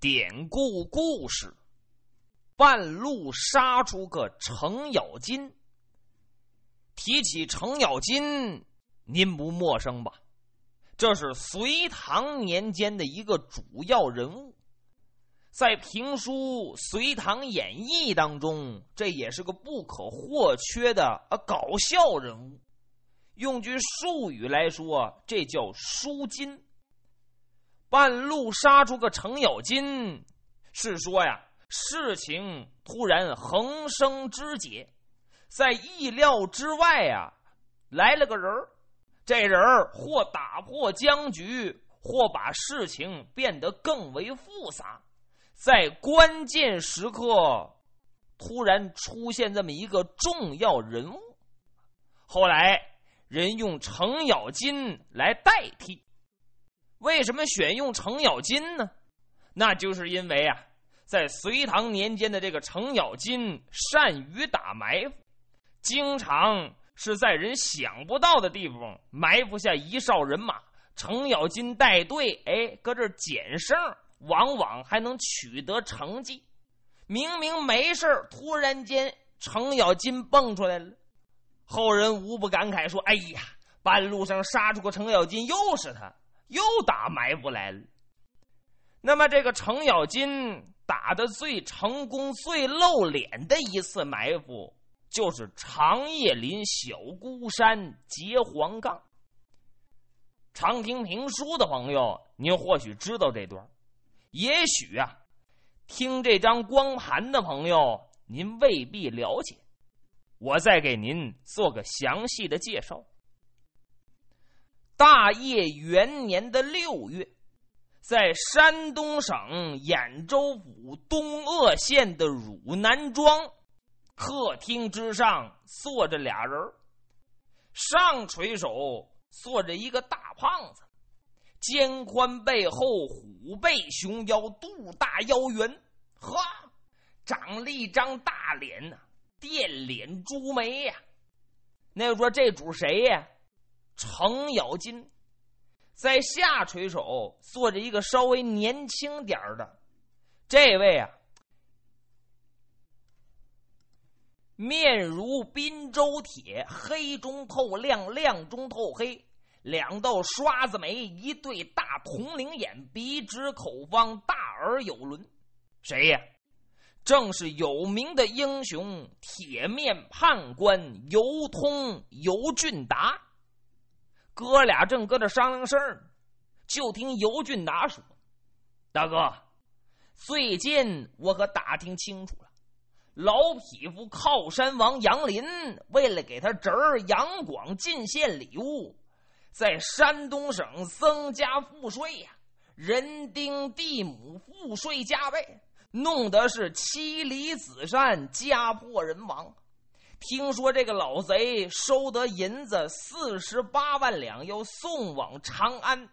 典故故事：半路杀出个程咬金。提起程咬金，您不陌生吧？这是隋唐年间的一个主要人物，在评书《隋唐演义》当中，这也是个不可或缺的啊搞笑人物。用句术语来说，这叫输金。半路杀出个程咬金，是说呀，事情突然横生枝节，在意料之外呀，来了个人这人或打破僵局，或把事情变得更为复杂，在关键时刻，突然出现这么一个重要人物。后来人用程咬金来代替。为什么选用程咬金呢？那就是因为啊，在隋唐年间的这个程咬金善于打埋伏，经常是在人想不到的地方埋伏下一哨人马，程咬金带队，哎，搁这捡胜，往往还能取得成绩。明明没事突然间程咬金蹦出来了，后人无不感慨说：“哎呀，半路上杀出个程咬金，又是他。”又打埋伏来了。那么，这个程咬金打的最成功、最露脸的一次埋伏，就是长叶林小孤山截黄杠。常听评书的朋友，您或许知道这段；也许啊，听这张光盘的朋友，您未必了解。我再给您做个详细的介绍。大业元年的六月，在山东省兖州府东鄂县的汝南庄客厅之上，坐着俩人上垂手坐着一个大胖子，肩宽背厚，虎背熊腰，肚大腰圆，呵，长了一张大脸呐，电脸朱眉呀。那说这主谁呀？程咬金在下垂手坐着一个稍微年轻点的，这位啊，面如滨州铁，黑中透亮，亮中透黑，两道刷子眉，一对大铜铃眼，鼻直口方，大耳有轮。谁呀？正是有名的英雄铁面判官尤通尤俊达。哥俩正搁这商量事儿，就听尤俊达说：“大哥，最近我可打听清楚了，老匹夫靠山王杨林为了给他侄儿杨广进献礼物，在山东省增加赋税呀，人丁地亩赋税加倍，弄得是妻离子散，家破人亡。”听说这个老贼收得银子四十八万两，要送往长安，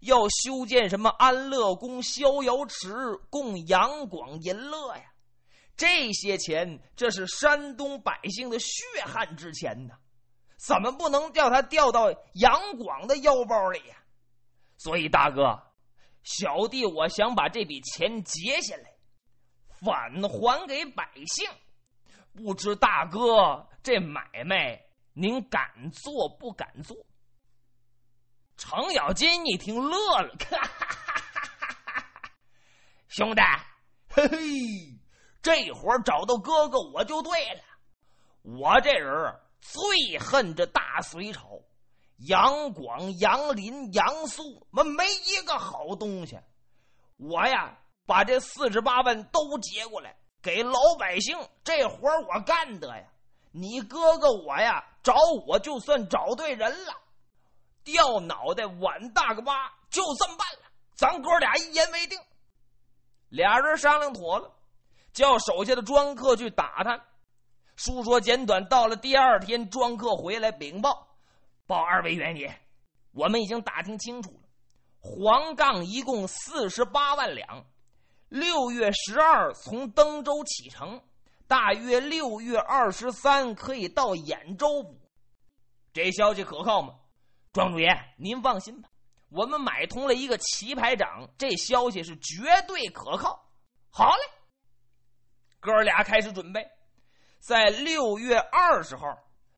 要修建什么安乐宫、逍遥池，供杨广淫乐呀？这些钱，这是山东百姓的血汗之钱呐，怎么不能叫他掉到杨广的腰包里呀？所以，大哥，小弟我想把这笔钱结下来，返还给百姓。不知大哥这买卖您敢做不敢做？程咬金一听乐了，兄弟，嘿嘿，这活找到哥哥我就对了。我这人最恨这大隋朝，杨广、杨林、杨素，们没一个好东西。我呀，把这四十八万都劫过来。给老百姓这活我干得呀！你哥哥我呀找我就算找对人了，掉脑袋碗大个疤，就这么办了。咱哥俩一言为定。俩人商量妥了，叫手下的庄客去打探。书说简短，到了第二天，庄客回来禀报：报二位元爷，我们已经打听清楚了，黄杠一共四十八万两。六月十二从登州启程，大约六月二十三可以到兖州府。这消息可靠吗？庄主爷，您放心吧，我们买通了一个棋牌长，这消息是绝对可靠。好嘞，哥俩开始准备，在六月二十号，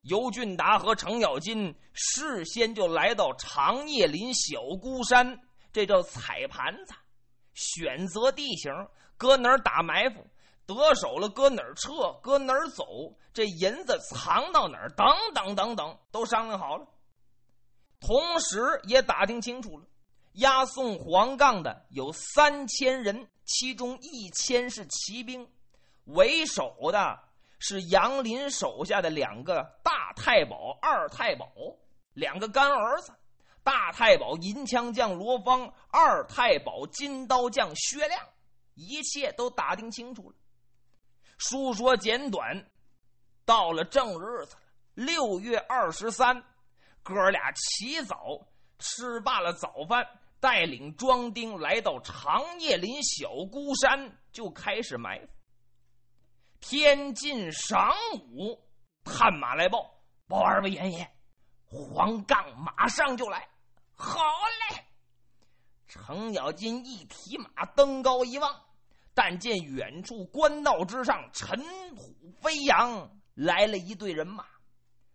尤俊达和程咬金事先就来到长叶林小孤山，这叫踩盘子，选择地形，搁哪儿打埋伏，得手了搁哪儿撤，搁哪儿走，这银子藏到哪儿，等等等等，都商量好了。同时也打听清楚了，押送黄杠的有三千人，其中一千是骑兵，为首的是杨林手下的两个大太保、二太保，两个干儿子。大太保银枪将罗芳，二太保金刀将薛亮，一切都打听清楚了。书说简短，到了正日子了，六月二十三。哥俩起早吃罢了早饭，带领庄丁来到长叶林小孤山，就开始埋伏。天近晌午，探马来报：“报二位爷爷，黄杠马上就来。”好嘞！程咬金一提马登高一望，但见远处官道之上尘土飞扬，来了一队人马。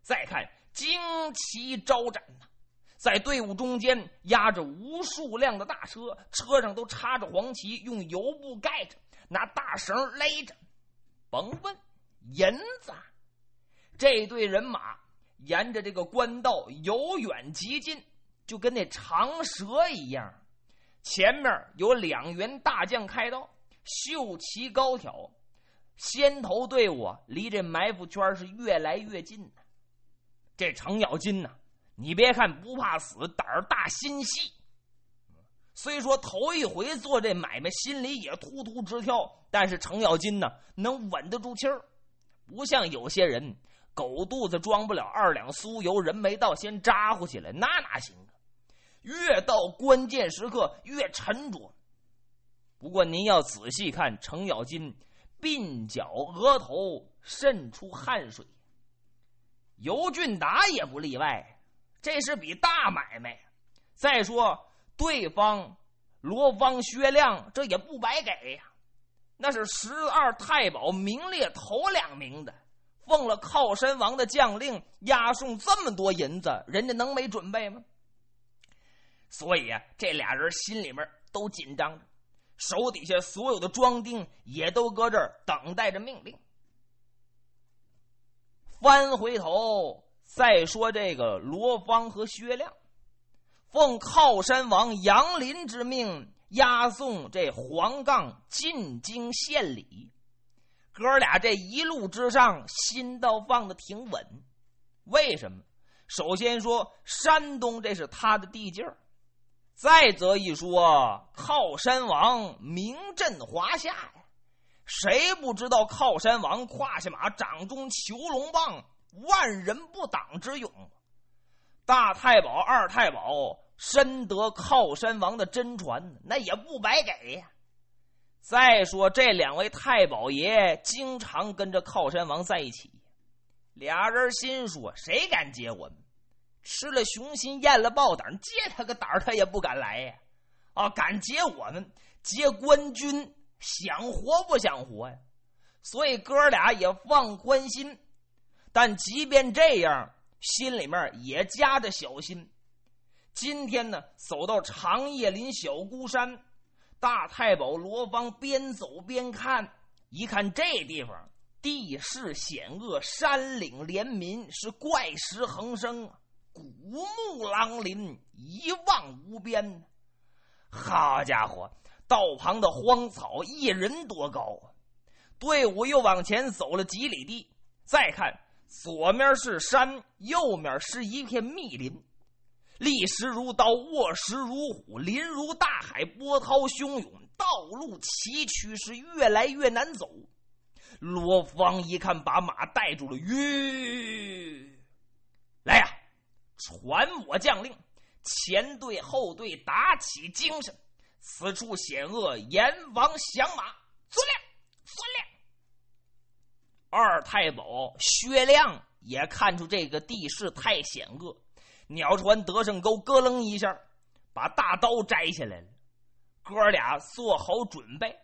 再看。旌旗招展呐，在队伍中间压着无数辆的大车，车上都插着黄旗，用油布盖着，拿大绳勒着。甭问，银子。这队人马沿着这个官道由远及近，就跟那长蛇一样。前面有两员大将开道，秀旗高挑，先头队伍离这埋伏圈是越来越近。这程咬金呢，你别看不怕死，胆儿大心细。虽说头一回做这买卖，心里也突突直跳，但是程咬金呢，能稳得住气儿，不像有些人狗肚子装不了二两酥油，人没到先扎呼起来，那哪行啊？越到关键时刻越沉着。不过您要仔细看，程咬金鬓角额头渗出汗水。尤俊达也不例外，这是笔大买卖。再说对方罗芳、薛亮，这也不白给呀，那是十二太保名列头两名的，奉了靠山王的将令，押送这么多银子，人家能没准备吗？所以啊，这俩人心里面都紧张着，手底下所有的庄丁也都搁这儿等待着命令。翻回头再说这个罗芳和薛亮，奉靠山王杨林之命押送这黄杠进京献礼。哥俩这一路之上心倒放的挺稳，为什么？首先说山东这是他的地界儿，再则一说靠山王名震华夏呀。谁不知道靠山王胯下马，掌中囚龙棒，万人不挡之勇？大太保、二太保深得靠山王的真传，那也不白给呀。再说这两位太保爷经常跟着靠山王在一起，俩人心说：谁敢接我们？吃了雄心，咽了豹胆，接他个胆儿，他也不敢来呀！啊，敢劫我们，劫官军。想活不想活呀？所以哥俩也放宽心，但即便这样，心里面也夹着小心。今天呢，走到长叶林小孤山，大太保罗芳边走边看，一看这地方地势险恶，山岭连绵，是怪石横生啊，古木狼林，一望无边。好家伙！道旁的荒草一人多高啊！队伍又往前走了几里地，再看左面是山，右面是一片密林，立石如刀，卧石如虎，林如大海，波涛汹涌，道路崎岖，是越来越难走。罗芳一看，把马带住了，吁，传我将令，前队后队打起精神。此处险恶，阎王降马，遵令，遵令。二太保薛亮也看出这个地势太险恶，鸟传得胜钩咯楞一下，把大刀摘下来了。哥俩做好准备，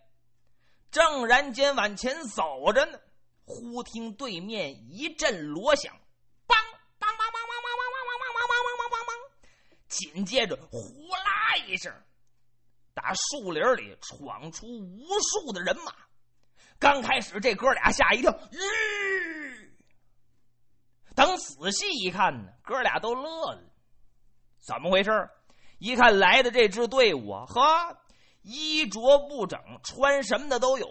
正然间往前走着呢，忽听对面一阵锣响，紧接着呼啦一声，打树林里闯出无数的人马。刚开始这哥俩吓一跳，吁！等仔细一看呢，哥俩都乐了。怎么回事？一看来的这支队伍啊，呵，衣着不整，穿什么的都有，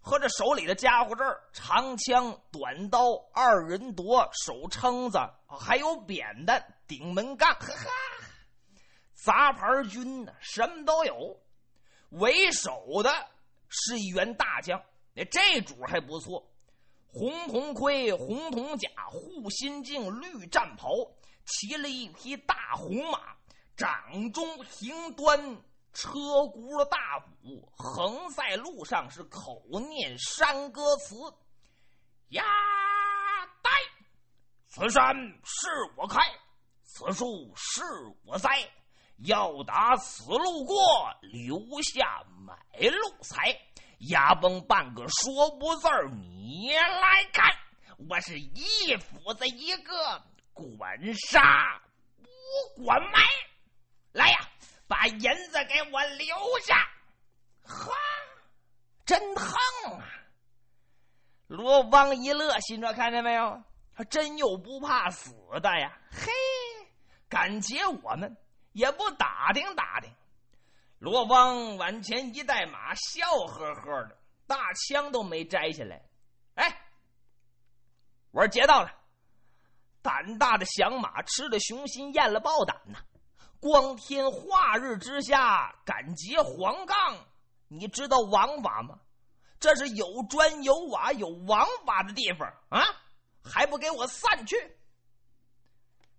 和这手里的家伙事儿，长枪、短刀、二人夺、手撑子，还有扁担、顶门杠，哈哈，杂牌军呢，什么都有。为首的是一员大将。那这主还不错，红铜盔、红铜甲、护心镜、绿战袍，骑了一匹大红马，掌中行端车轱辘大鼓，横在路上是口念山歌词：“呀，呆！此山是我开，此树是我栽，要打此路过，留下买路财。”牙崩半个说不字儿，你来看，我是一斧子一个，管杀不管埋。来呀，把银子给我留下。哈，真横啊！罗邦一乐，心说：看见没有，他真有不怕死的呀！嘿，敢劫我们，也不打听打听。罗邦往前一带马，笑呵呵的，大枪都没摘下来。哎，我说劫到了！胆大的响马吃了雄心，咽了豹胆呐！光天化日之下敢劫黄杠，你知道王法吗？这是有砖有瓦有王法的地方啊！还不给我散去！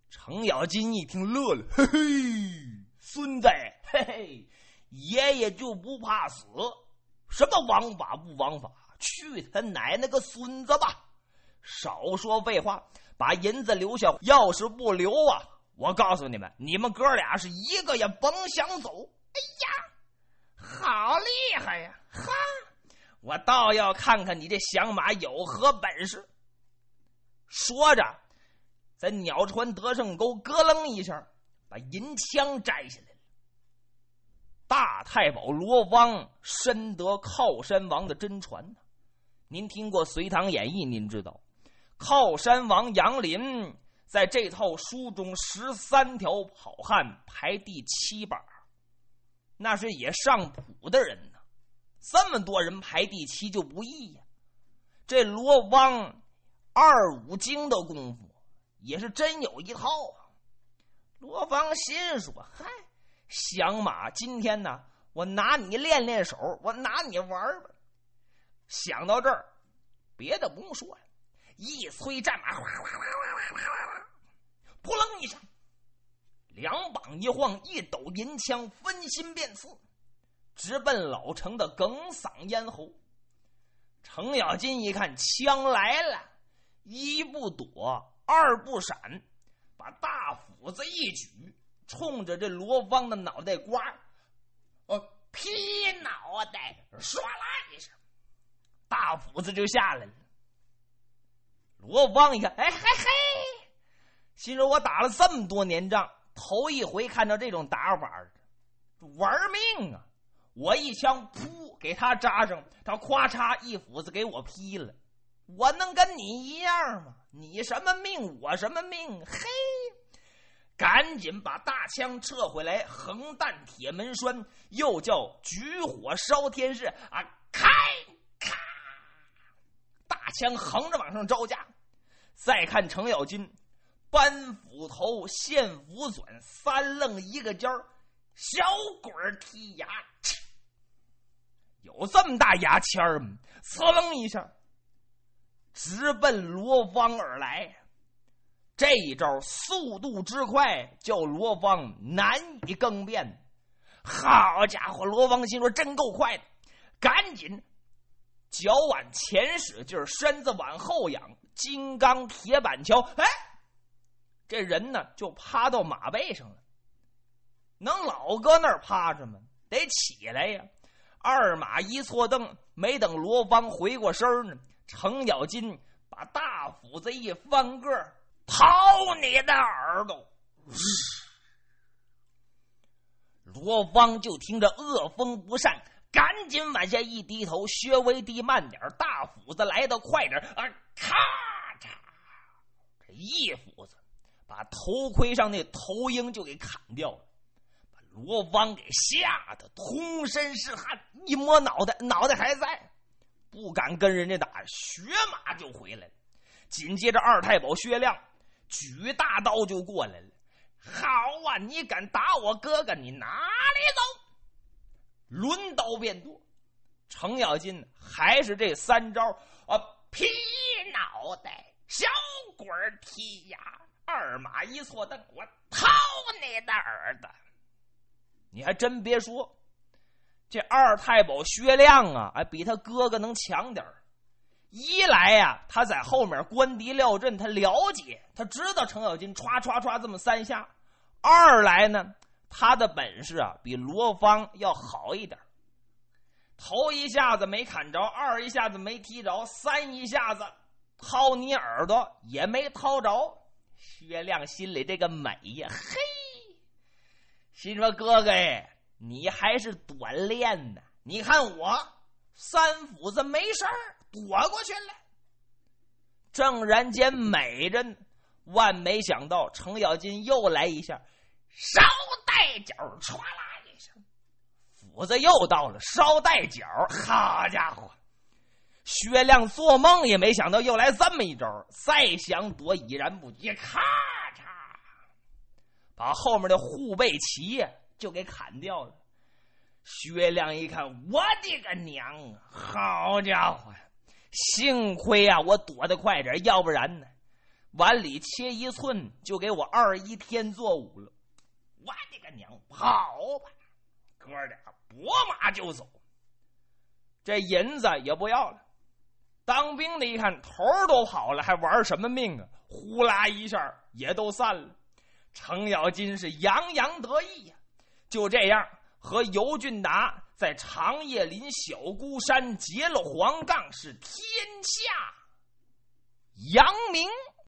程咬金一听乐了，嘿嘿，孙子，嘿嘿。爷爷就不怕死，什么王法不王法？去他奶奶个孙子吧！少说废话，把银子留下。要是不留啊，我告诉你们，你们哥俩是一个也甭想走。哎呀，好厉害呀！哈，我倒要看看你这响马有何本事。说着，在鸟川得胜沟咯楞一下，把银枪摘下来。大太保罗汪深得靠山王的真传呢。您听过《隋唐演义》，您知道靠山王杨林在这套书中十三条好汉排第七把，那是也上谱的人呢。这么多人排第七就不易呀。这罗汪二五经的功夫也是真有一套啊。罗芳心说：“嗨。”响马，今天呢，我拿你练练手，我拿你玩吧。想到这儿，别的不用说了，一催战马，哗哗哗哗哗哗哗，扑棱一声，两膀一晃，一抖银枪，分心便刺，直奔老程的哽嗓咽喉。程咬金一看枪来了，一不躲，二不闪，把大斧子一举。冲着这罗芳的脑袋瓜，哦，劈脑袋，唰啦一声，大斧子就下来了。罗芳一看，哎嘿嘿，心说：我打了这么多年仗，头一回看到这种打法玩命啊！我一枪噗给他扎上，他咵嚓一斧子给我劈了。我能跟你一样吗？你什么命，我什么命？嘿！赶紧把大枪撤回来，横弹铁门栓，又叫举火烧天势啊！开咔，大枪横着往上招架。再看程咬金，搬斧头，现斧转，三愣一个尖儿，小鬼剔牙，有这么大牙签儿吗？呲楞一下，直奔罗芳而来。这一招速度之快，叫罗芳难以更变。好家伙，罗芳心说真够快的，赶紧脚往前使劲身子往后仰，金刚铁板桥，哎，这人呢就趴到马背上了。能老搁那儿趴着吗？得起来呀！二马一错蹬，没等罗芳回过身呢，程咬金把大斧子一翻个，掏你的耳朵！罗芳就听着恶风不善，赶紧往下一低头，薛微低慢点，大斧子来的快点啊！咔嚓，这一斧子把头盔上那头鹰就给砍掉了。罗邦给吓得通身是汗，一摸脑袋，脑袋还在，不敢跟人家打，血马就回来了。紧接着，二太保薛亮举大刀就过来了。好啊，你敢打我哥哥，你哪里走？抡刀便剁。程咬金还是这三招啊：劈脑袋，小鬼踢呀，二马一错蹬，我掏你的耳朵。你还真别说，这二太保薛亮啊，哎，比他哥哥能强点儿一来呀，他在后面观敌料阵，他了解，他知道程咬金歘歘歘这么三下；二来呢，他的本事啊比罗芳要好一点。头一下子没砍着，二一下子没踢着，三一下子掏你耳朵也没掏着。薛亮心里这个美呀，嘿！心说：“哥哥哎，你还是短练呢。你看我三斧子没事儿躲过去了。正然间美着呢，万没想到程咬金又来一下，梢带脚，唰啦一声，斧子又到了梢带脚。好家伙，薛亮做梦也没想到又来这么一招，再想躲已然不及，咔嚓！”把后面的护背旗就给砍掉了。薛亮一看，我的个娘啊！好家伙！幸亏啊，我躲得快点，要不然呢，碗里切一寸就给我二一天作五了。我的个娘！跑吧，哥俩拨马就走。这银子也不要了。当兵的一看，头都跑了，还玩什么命啊？呼啦一下也都散了。程咬金是洋洋得意呀，就这样和尤俊达在长叶林小孤山结了黄杠，是天下扬名。